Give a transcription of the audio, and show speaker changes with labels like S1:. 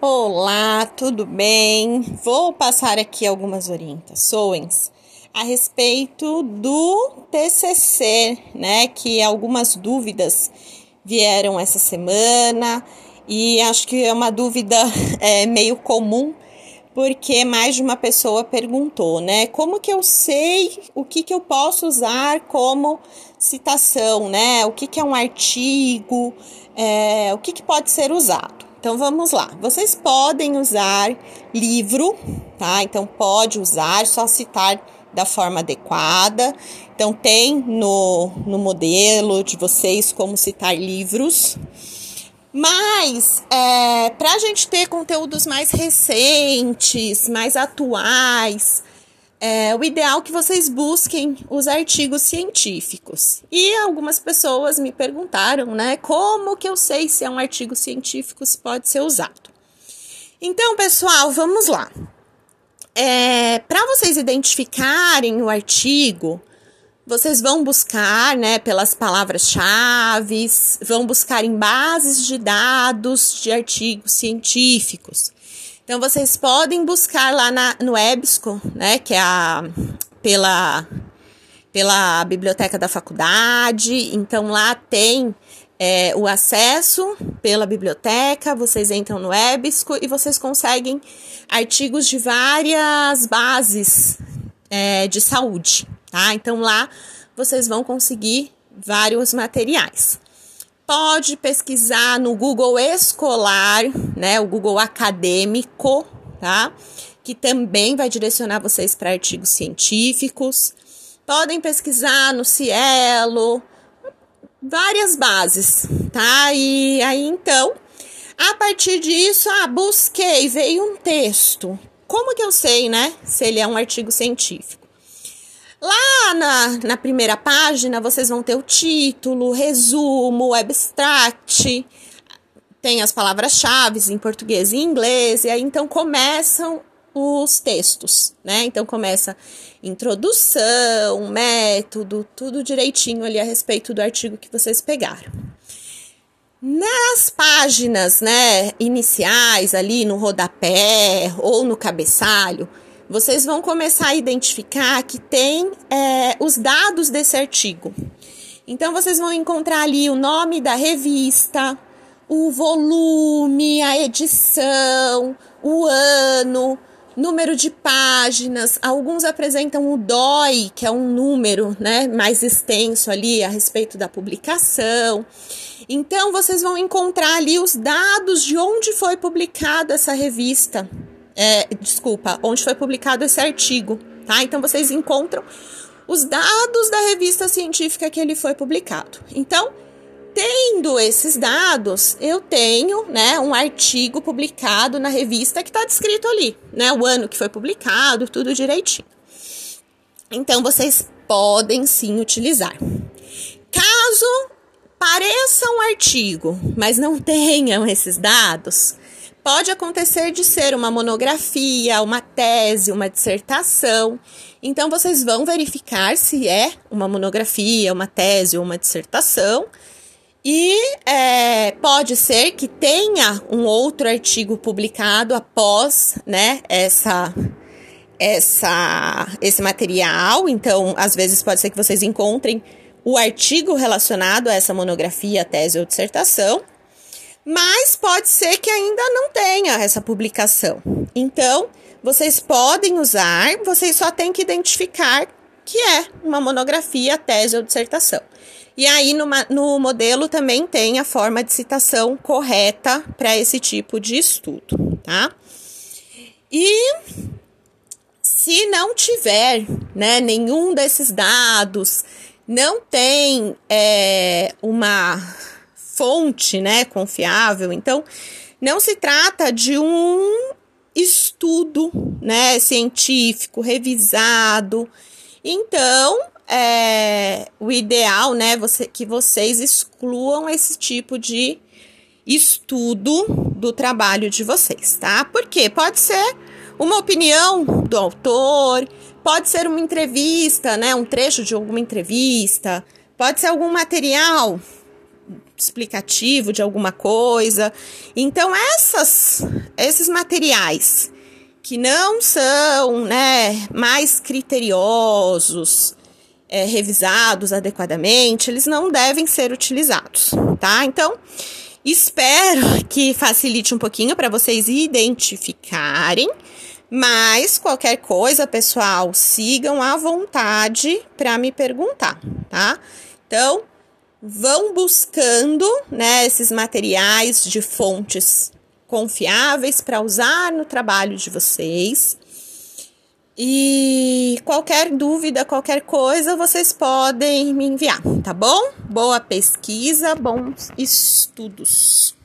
S1: Olá, tudo bem? Vou passar aqui algumas orientações a respeito do TCC, né? Que algumas dúvidas vieram essa semana e acho que é uma dúvida é, meio comum porque mais de uma pessoa perguntou, né? Como que eu sei o que, que eu posso usar como citação, né? O que, que é um artigo, é, o que, que pode ser usado. Então vamos lá. Vocês podem usar livro, tá? Então pode usar, só citar da forma adequada. Então tem no, no modelo de vocês como citar livros. Mas é, para a gente ter conteúdos mais recentes, mais atuais, é o ideal que vocês busquem os artigos científicos. E algumas pessoas me perguntaram, né, como que eu sei se é um artigo científico se pode ser usado. Então, pessoal, vamos lá. É, Para vocês identificarem o artigo, vocês vão buscar, né, pelas palavras-chave, vão buscar em bases de dados de artigos científicos. Então vocês podem buscar lá na, no EBSCO, né, que é a pela pela biblioteca da faculdade. Então lá tem é, o acesso pela biblioteca, vocês entram no EBSCO e vocês conseguem artigos de várias bases é, de saúde, tá? Então lá vocês vão conseguir vários materiais pode pesquisar no Google Escolar, né, o Google Acadêmico, tá? Que também vai direcionar vocês para artigos científicos. Podem pesquisar no Cielo, várias bases, tá? E aí então, a partir disso, ah, busquei, veio um texto. Como que eu sei, né, se ele é um artigo científico? Lá na, na primeira página vocês vão ter o título, resumo, abstract, tem as palavras-chave em português e inglês, e aí então começam os textos, né? Então começa introdução, método, tudo direitinho ali a respeito do artigo que vocês pegaram. Nas páginas, né, iniciais ali no rodapé ou no cabeçalho, vocês vão começar a identificar que tem é, os dados desse artigo. Então, vocês vão encontrar ali o nome da revista, o volume, a edição, o ano, número de páginas. Alguns apresentam o DOI, que é um número né, mais extenso ali a respeito da publicação. Então, vocês vão encontrar ali os dados de onde foi publicada essa revista é, desculpa, onde foi publicado esse artigo, tá? Então vocês encontram os dados da revista científica que ele foi publicado. Então, tendo esses dados, eu tenho, né, um artigo publicado na revista que está descrito ali, né, o ano que foi publicado, tudo direitinho. Então, vocês podem sim utilizar. Caso pareça um artigo, mas não tenham esses dados, Pode acontecer de ser uma monografia, uma tese, uma dissertação. Então, vocês vão verificar se é uma monografia, uma tese ou uma dissertação. E é, pode ser que tenha um outro artigo publicado após né, essa, essa, esse material. Então, às vezes, pode ser que vocês encontrem o artigo relacionado a essa monografia, tese ou dissertação mas pode ser que ainda não tenha essa publicação. Então, vocês podem usar, vocês só têm que identificar que é uma monografia, tese ou dissertação. E aí, no, modelo também tem a forma de citação correta para esse tipo de estudo, tá? E se não tiver né, nenhum desses dados, não tem é, uma fonte, né, confiável. Então, não se trata de um estudo, né, científico revisado. Então, é, o ideal, né, você, que vocês excluam esse tipo de estudo do trabalho de vocês, tá? Porque pode ser uma opinião do autor, pode ser uma entrevista, né, um trecho de alguma entrevista, pode ser algum material explicativo de alguma coisa. Então, essas, esses materiais que não são né, mais criteriosos, é, revisados adequadamente, eles não devem ser utilizados, tá? Então, espero que facilite um pouquinho para vocês identificarem. Mas qualquer coisa, pessoal, sigam à vontade para me perguntar, tá? Então, vão buscando né, esses materiais de fontes confiáveis para usar no trabalho de vocês. E qualquer dúvida, qualquer coisa, vocês podem me enviar, tá bom? Boa pesquisa, bons estudos.